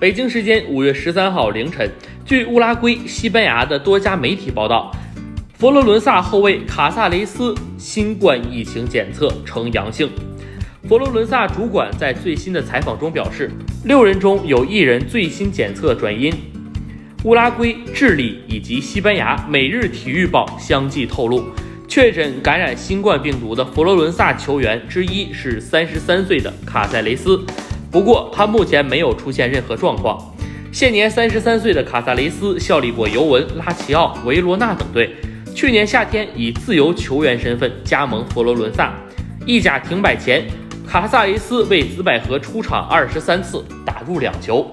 北京时间五月十三号凌晨，据乌拉圭、西班牙的多家媒体报道，佛罗伦萨后卫卡萨雷斯新冠疫情检测呈阳性。佛罗伦萨主管在最新的采访中表示，六人中有一人最新检测转阴。乌拉圭、智利以及西班牙《每日体育报》相继透露，确诊感染新冠病毒的佛罗伦萨球员之一是三十三岁的卡塞雷斯。不过，他目前没有出现任何状况。现年三十三岁的卡萨雷斯效力过尤文、拉齐奥、维罗纳等队，去年夏天以自由球员身份加盟佛罗伦萨。意甲停摆前，卡萨雷斯为紫百合出场二十三次，打入两球。